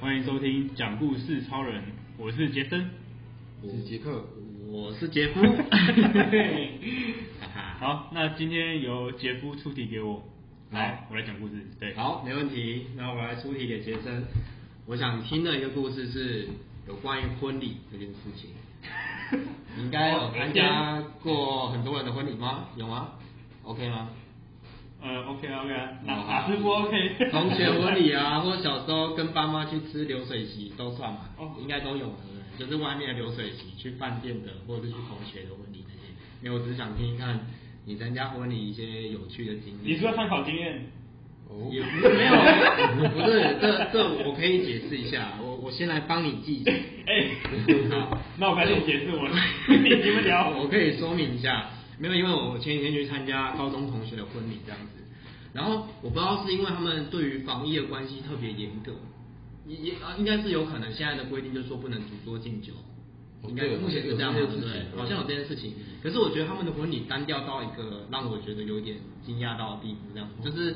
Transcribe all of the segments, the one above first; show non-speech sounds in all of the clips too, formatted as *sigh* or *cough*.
欢迎收听讲故事超人，我是杰森，我是杰克，我是杰夫。*laughs* 好，那今天由杰夫出题给我，来，我来讲故事。对，好，没问题。那我来出题给杰森。我想听的一个故事是有关于婚礼这件事情。*laughs* 你应该有参加过很多人的婚礼吗？有吗？OK 吗？呃，OK 啊，OK 啊，哪哪是不 OK？同学婚礼啊，或者小时候跟爸妈去吃流水席都算嘛，哦，应该都有，对不对？就是外面的流水席，去饭店的，或者是去同学的婚礼那些。因为我只想听一看你参加婚礼一些有趣的经历。你说参考经验？哦，也不是没有，不是，这这我可以解释一下，我我先来帮你记。*laughs* 哎，好，*laughs* 那我赶紧解释我，*laughs* 你你们聊。我可以说明一下。没有，因为我前几天去参加高中同学的婚礼这样子，然后我不知道是因为他们对于防疫的关系特别严格，也也啊应该是有可能现在的规定就是说不能主桌敬酒，应该目前是这样对不对？好像有这件事情，可是我觉得他们的婚礼单调到一个让我觉得有点惊讶到的地步，这样就是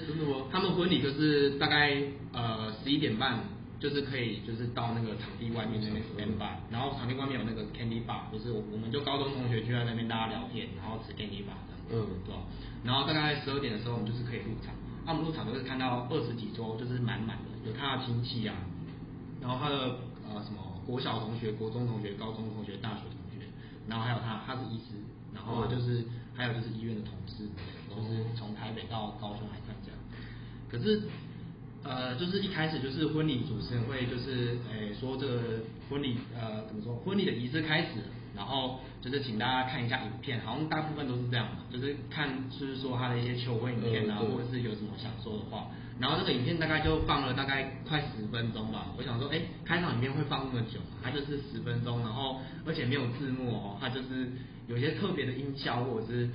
他们婚礼就是大概呃十一点半。就是可以，就是到那个场地外面那边 stand by，然后场地外面有那个 candy bar，就是我我们就高中同学就在那边大家聊天，然后吃 candy bar 这样子，嗯，对吧？然后大概十二点的时候，我们就是可以入场，那我们入场就是看到二十几桌，就是满满的，有他的亲戚啊，然后他的呃什么国小同学、国中同学、高中同学、大学同学，然后还有他，他是医师，然后就是还有就是医院的同事，都是从台北到高雄来参加，可是。呃，就是一开始就是婚礼主持人会就是诶、欸、说这个婚礼呃怎么说婚礼的仪式开始，然后就是请大家看一下影片，好像大部分都是这样嘛，就是看就是说他的一些求婚影片啊，或者是有什么想说的话，然后这个影片大概就放了大概快十分钟吧，我想说诶、欸、开场影片会放那么久，它就是十分钟，然后而且没有字幕哦，它就是有些特别的音效或者是。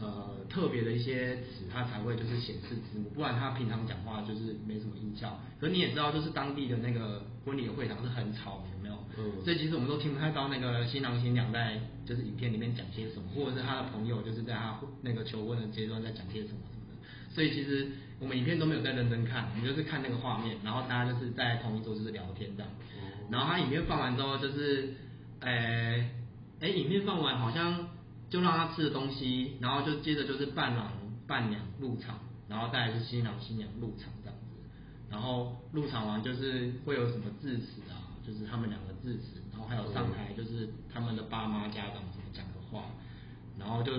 呃，特别的一些词，它才会就是显示字幕，不然他平常讲话就是没什么音效。可是你也知道，就是当地的那个婚礼的会场是很吵的，有没有？嗯。所以其实我们都听不太到那个新郎新娘在就是影片里面讲些什么，或者是他的朋友就是在他那个求婚的阶段在讲些什么什么的。所以其实我们影片都没有在认真看，我们就是看那个画面，然后大家就是在同一桌就是聊天这样。然后他影片放完之后，就是，诶、欸，哎、欸，影片放完好像。就让他吃的东西，然后就接着就是伴郎伴娘入场，然后再来是新郎新娘入场这样子，然后入场完就是会有什么致辞啊，就是他们两个致辞，然后还有上台就是他们的爸妈家长什么讲的话，然后就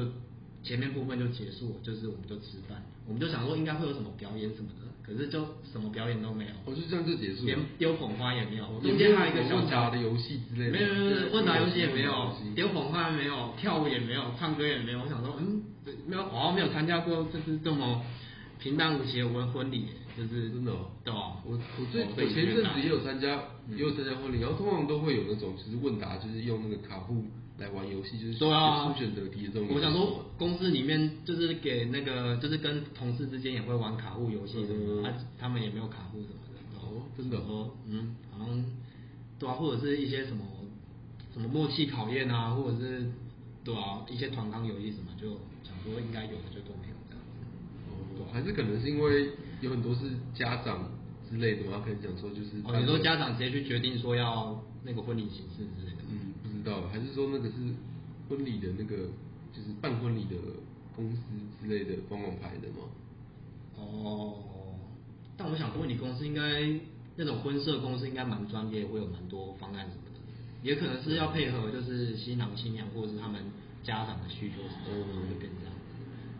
前面部分就结束，就是我们就吃饭，我们就想说应该会有什么表演什么的。可是就什么表演都没有，我就这样就结束了，连丢捧花也没有。中间还有一个小问答的游戏之类的，没有没有没有，问答游戏也没有，丢捧花也没有，跳舞也没有，唱歌也没有。我想说，嗯，没有，好像没有参加过就是这么平淡无奇的婚婚礼，就是真的，对吧？我我最我前阵子也有参加，也有参加婚礼，然后通常都会有那种就是问答，就是用那个卡布。来玩游戏就是对啊，出选择题这种。我想说，公司里面就是给那个，就是跟同事之间也会玩卡户游戏什么的，他、嗯啊、他们也没有卡户什么的。哦，真的哦，嗯，好像对啊，或者是一些什么什么默契考验啊，或者是对啊，一些团康游戏什么，就想说应该有的就都没。哦，还是可能是因为有很多是家长之类的，我要跟你讲说就是。哦，你说家长直接去决定说要那个婚礼形式之类的。嗯。不知道还是说那个是婚礼的那个，就是办婚礼的公司之类的帮忙排的吗？哦，但我想婚礼公司应该那种婚摄公司应该蛮专业，会有蛮多方案什么的，也可能是要配合就是新郎新娘或者是他们家长的需求什么的，会变这样子。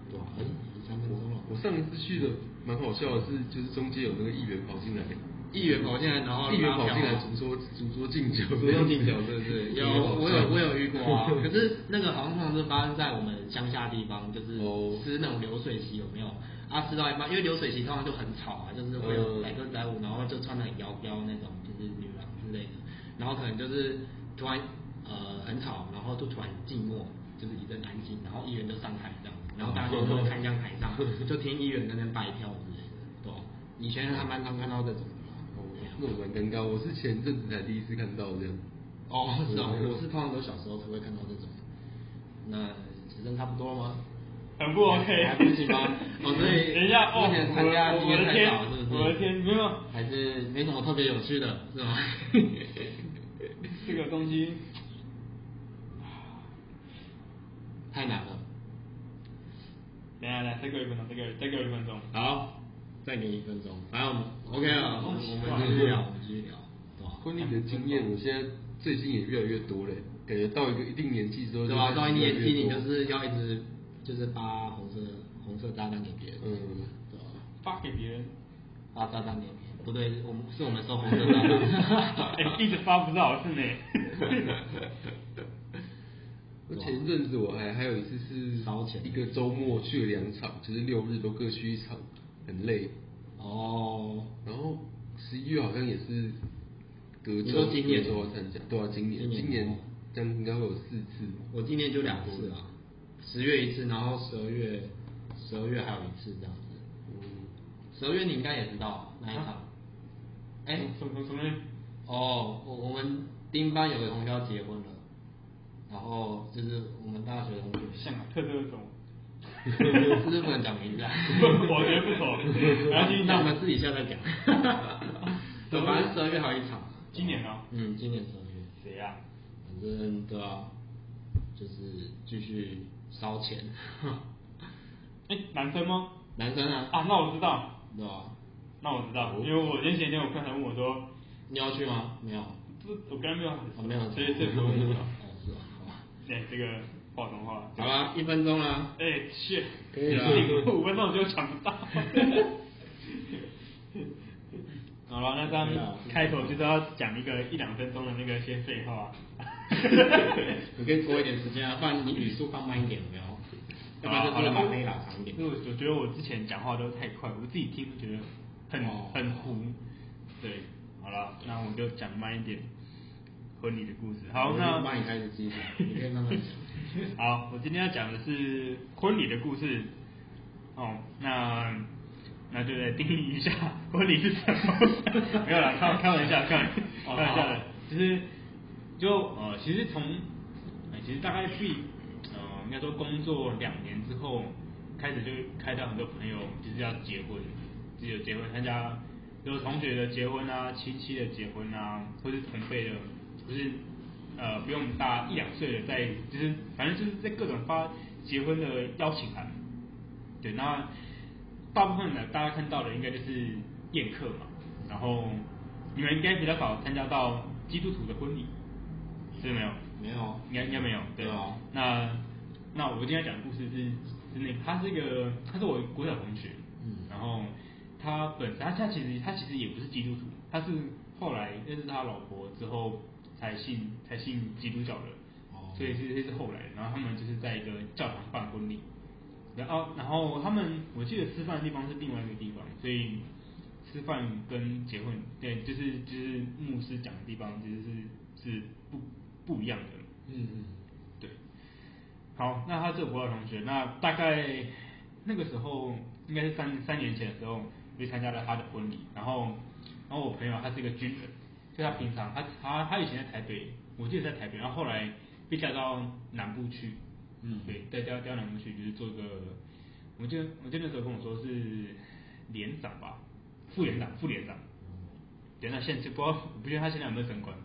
对啊，我上一次去的蛮好笑的是，就是中间有那个议员跑进来。议员跑进来，然后议员跑进来主桌主桌敬酒，主桌敬酒，对不对？*laughs* 有，我有我有遇过啊。*laughs* 可是那个好像通常是发生在我们乡下地方，就是吃那种流水席有没有？啊，吃到一半，因为流水席通常就很吵啊，就是会有载歌载舞，然后就穿的很妖娇那种，就是女郎之类的。然后可能就是突然呃很吵，然后就突然静默，就是一阵安静，然后议员就上台这样，然后大家就都看向台上，就听议员那边拜票之类的，对。以前还蛮常看到这种。那种蛮尴尬，我是前阵子才第一次看到这样。哦，是啊，我是通常都小时候才会看到这种。那时间差不多吗？很不 OK，还不行吗？*laughs* 哦，所以等一下哦，目前参加经验太少，是不是？我的天，没有，还是没什么特别有趣的，是吗？*laughs* 这个东西太难了。等下来，再给我一分钟，再给再给我一分钟。好，再给你一分钟。反正我们 OK 了，我们继续聊，我们继续聊。婚礼的经验，我现在最近也越来越多了，感觉到一个一定年纪之后，对吧？到一定年纪，你就是要一直就是发红色红色炸弹给别人，嗯，对吧？发给别人，发炸弹给别人，不对，我们是我们收红色炸弹，*laughs* 哎，一直发不到是呢。*laughs* *laughs* 我前阵子我还还有一次是烧钱，一个周末去了两场，就是六日都各去一场，很累。哦，然后十一月好像也是隔周今年都要参加，对啊，今年今年这样应该会有四次。我今年就两次啊，十月一次，然后十二月十二月还有一次这样子。嗯，十二月你应该也知道哪一场？哎，什么什么？哦，我我们丁班有个同学要结婚了。然后就是我们大学同学，像特特种，是不是不能讲名字啊？我觉得不错，*laughs* 然后那我们私底下再讲。*laughs* 对，反正十二月还有一场。今年呢？嗯，今年十二月。谁呀？反正对啊，就是继续烧钱。*laughs* 哎，男生吗？男生啊。啊，那我知道。对啊。那我知道，因为我前几天我朋友问我说，你要去吗？没有。这我刚刚没有。我没有。所以这不用哎，这个话中话。好了，一分钟了。哎，是。可以了。五分钟就抢不到。*laughs* 好了，那这样开头就是要讲一个一两分钟的那个些废话。*laughs* 你可以拖一点时间啊，不然你语速放慢一点，有没有？要不然就是把可以拉长一点。因为我觉得我之前讲话都太快，我自己听觉得很很糊。对，好了，那我就讲慢一点。婚礼的故事，好，那慢你开始继续，你可以慢慢讲。*laughs* 好，我今天要讲的是婚礼的故事。哦，那那就来定义一下婚礼是什么？*laughs* 没有啦，开开玩笑，开玩笑开玩笑的，就是就呃，其实从其实大概是呃，应该说工作两年之后，开始就开到很多朋友就是要结婚，就是有结婚参加，有同学的结婚啊，亲戚的结婚啊，或是同辈的。就是呃，比我们大一两岁的，在就是反正就是在各种发结婚的邀请函，对，那大部分的大家看到的应该就是宴客嘛，然后你们应该比较少参加到基督徒的婚礼，是没有？没有，应该应该没有，对。对啊。那那我今天要讲的故事是是那个，他是一个他是我国小同学，嗯，然后他本身他他其实他其实也不是基督徒，他是后来认识他老婆之后。才信才信基督教的，哦。所以这这是后来，然后他们就是在一个教堂办婚礼，然后然后他们我记得吃饭的地方是另外一个地方，所以吃饭跟结婚对就是就是牧师讲的地方其实是是不不一样的，嗯嗯，对，好，那他这个国小同学，那大概那个时候应该是三三年前的时候，就参加了他的婚礼，然后然后我朋友他是一个军人。就他平常，他他他以前在台北，我记得在台北，然后后来被调到南部去，嗯，对，再调调到南部去，就是做一个，我记得我记得那时候跟我说是连长吧，副连长，副连长，连长现在就不知道，我不知道他现在有没有升官，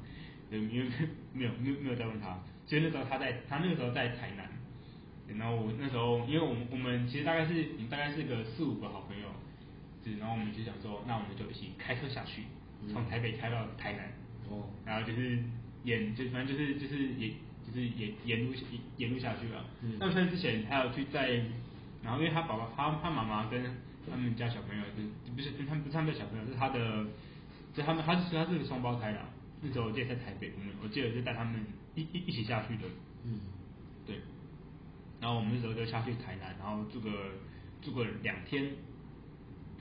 对，因为 *laughs* 没有没有没有再问他，所以那时候他在他那个时候在台南，然后我那时候，因为我们我们其实大概是大概是个四五个好朋友，对，然后我们就想说，那我们就一起开车下去。从台北开到台南，哦，然后就是演，就反正就是就是也，就是演沿路沿路下去了。嗯，那在之前还有去在，然后因为他爸爸他他妈妈跟他们家小朋友，就不是跟他们不是他们家小朋友，是他的，就他们他是他是个双胞胎啦。那时候我记得在台北，我们我记得是带他们一一一起下去的。嗯，对。然后我们那时候就下去台南，然后住个住个两天，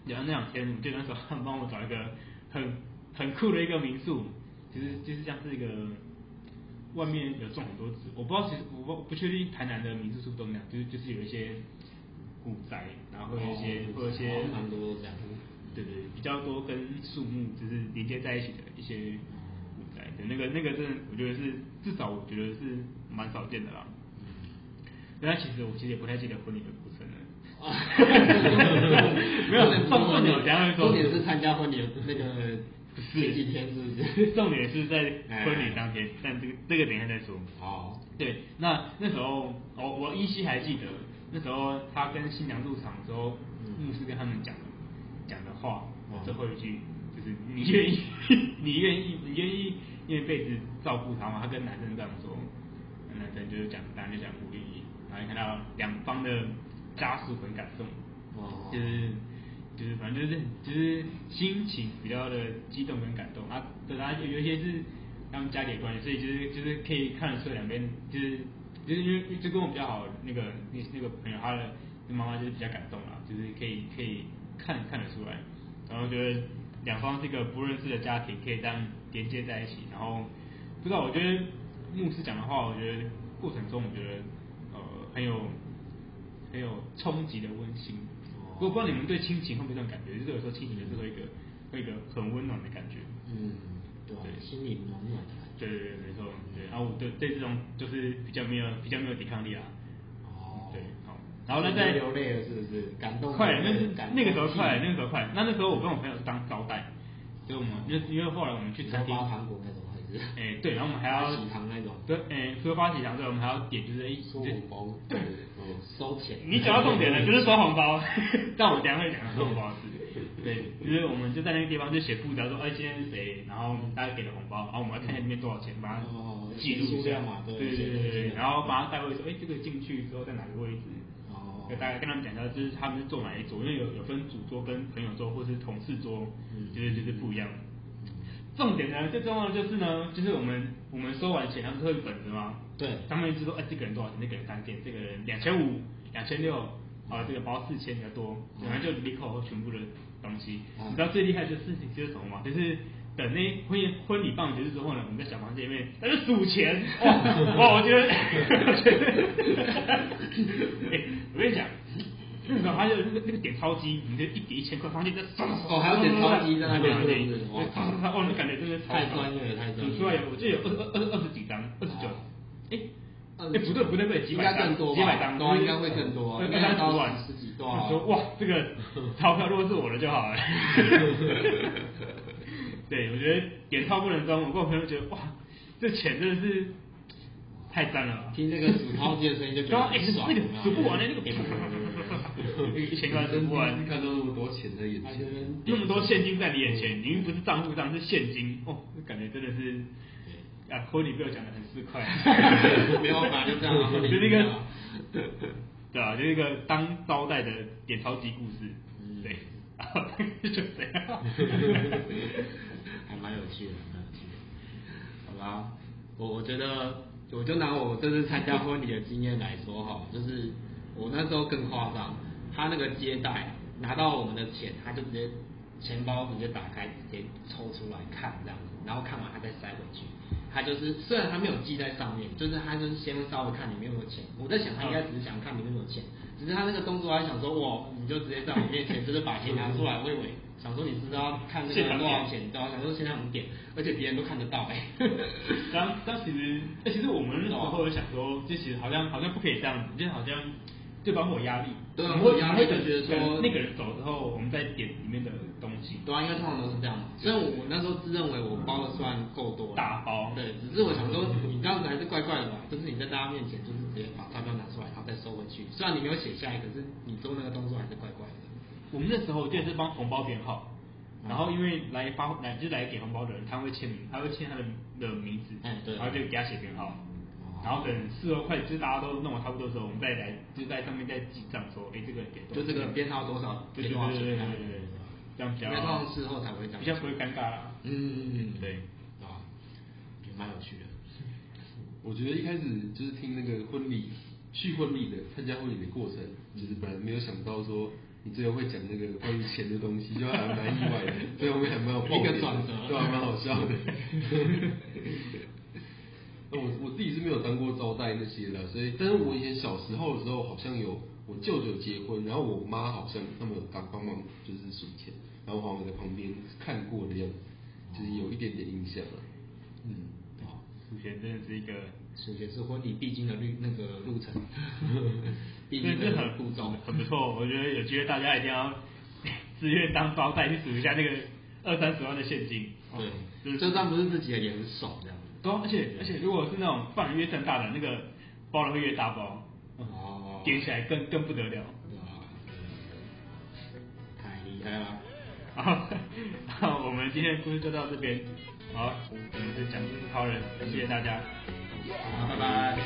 然后那两天我记得那时候他们帮我找一个很。很酷的一个民宿，其实就是像是一个外面有种很多植，我不知道其实我不不确定台南的民宿是不是都那样，就是就是有一些古宅，然后会有一些会有一些蛮多这样，对对，比较多跟树木就是连接在一起的一些古宅，对，那个那个真的，我觉得是至少我觉得是蛮少见的啦。那其实我其实也不太记得婚礼的过程了。*laughs* 没有，重重点，重点是参加婚礼的那个 *laughs* 前几天是不是？*laughs* 重点是在婚礼当天，但这个这个等一下再说。哦，对，那那时候我我依稀还记得，那时候他跟新娘入场的时候，牧师跟他们讲讲的话，最后一句就是 *laughs* 你愿意，你愿意，你愿意用一辈子照顾他吗？他跟男生这样说，男生就是讲，当然就讲鼓励。然后你看到两方的。家属很感动，哦，就是就是反正就是就是心情比较的激动跟感动。啊，对啊，有有一些是他们家里的关系，所以就是就是可以看得出两边就是就是因为就跟我比较好那个那那个朋友他的妈妈就是比较感动啦，就是可以可以看看得出来，然后觉得两方这个不认识的家庭可以这样连接在一起，然后不知道我觉得牧师讲的话，我觉得过程中我觉得呃很有。很有冲击的温馨，我不知道你们对亲情会不会这种感觉，就是有时候亲情就是会一个会一个很温暖的感觉，嗯，对，心里暖暖的，对对对，没错，对，然后我对对这种就是比较没有比较没有抵抗力啊，哦，对，好，然后那在流泪了是不是？感动，快，那是那个时候快，那个时候快，那那时候我跟我朋友是当招待，所以我们因为因为后来我们去餐厅。哎，对，然后我们还要喜糖那种，对，哎，除了发喜糖之外，我们还要点就是一收红包，对，收钱。你讲到重点了，就是收红包。*laughs* 但我们等下会讲收红包的事。对，*laughs* 就是我们就在那个地方就写布条说，哎，今天是谁，然后大家给了红包，然后我们要看下里面多少钱，把它记录一下嘛。对对对对，然后把它带回说，哎，这个进去之后在哪个位置？哦，就大概跟他们讲一下，就是他们是坐哪一桌，因为有有分主桌跟朋友桌或是同事桌，就是就是不一样。重点呢，最重要的就是呢，就是我们我们收完钱，他们是会本子吗？对，他们一直说，哎，这个人多少钱？那个人三千，这个人两千五、两千六，啊，这个包四千比较多，然后就立刻全部的东西。你知道最厉害的事情就是什么吗？就是等那婚婚礼办结束之后呢，我们在小房间里面在那数钱。*laughs* 哇，我觉得，*laughs* 我觉得，*laughs* 哎，我跟你讲。那个还有那个那个点钞机，你就一点一千块放进去，哦，还有点钞机在那边，对对对，哇，哦，那感觉真的太专业了，太专业。数出来有，我记得有二二二二十几张，二十九，哎，哎，不对不对不对，几百张，几百张，应该会更多，应该十万十几多。说哇，这个钞票如果是我的就好了。对，我觉得点钞不能装，我跟我朋友觉得哇，这钱真的是太赞了。听这个数钞机的声音就觉得哎，那个数不完的那个。*laughs* 一千块数不完，看到那么多钱在眼前，那么多现金在你眼前，你又不是账户上是现金，哦，感觉真的是，啊，婚礼被我讲的很市侩，没有办法就这样，*laughs* 就那个，对啊，就一个当招待的点钞机故事，对，就这样，还蛮有趣的，蛮有趣的，好吧，我我觉得，我就拿我这次参加婚礼的经验来说哈，就是。我那时候更夸张，他那个接待拿到我们的钱，他就直接钱包直接打开，直接抽出来看这样子，然后看完他再塞回去。他就是虽然他没有记在上面，就是他就是先稍微看里面有没有钱。我在想他应该只是想看里面有没有钱，只是他那个动作他想说哇，你就直接在我面前就是把钱拿出来，我以为想说你是不是要看那个多少钱，对吧？想说现在我们点，而且别人都看得到哎。*laughs* 当当其实，哎，其实我们那时候想说，就其实好像好像不可以这样子，就好像。就包括压力，对啊，我压力就觉得说那个人走之后，我们再点里面的东西。对啊，因为通常都是这样。虽然我那时候自认为我包的算够多，大包。对，只是我想说，你这样子还是怪怪的吧？就是你在大家面前，就是直接把钞票拿出来，然后再收回去。虽然你没有写下来，可是你做那个动作还是怪怪的。我们那时候就是帮红包编号，然后因为来发来就是来给红包的人，他会签名，他会签他的的名字，哎对，然后就给他写编号。然后等事后快，就是大家都弄完差不多的时候，我们再来就在上面再记账，说，哎，这个给多少？就这个编号多少？对对对对对对，这样比较。因为通常事后才会这样。比较不会尴尬啦。嗯嗯嗯，对，啊，也蛮有趣的。我觉得一开始就是听那个婚礼去婚礼的参加婚礼的过程，就是本来没有想到说你最后会讲那个关于钱的东西，就还蛮意外的，最后面还蛮有 *laughs* 一个转折，对，还蛮好笑的。那我我自己是没有当过招待那些的，所以，但是我以前小时候的时候，好像有我舅舅结婚，然后我妈好像他们有帮帮忙，就是数钱，然后我好像在旁边看过的样子，就是有一点点印象了。嗯，好，数钱真的是一个，数钱是婚礼必经的路那个路程，*laughs* 必真的经的很步骤，很不错。我觉得有机会大家一定要自愿当包带去数一下那个二三十万的现金。对，就是这张不是自己的也很爽这样子。对，而且而且如果是那种范围越盛大的那个包的会越大包，哦，点起来更更不得了。哇，太厉害了。好，*laughs* 好，我们今天的故事就到这边。好，我们是讲故事超人，谢谢大家。Bye bye.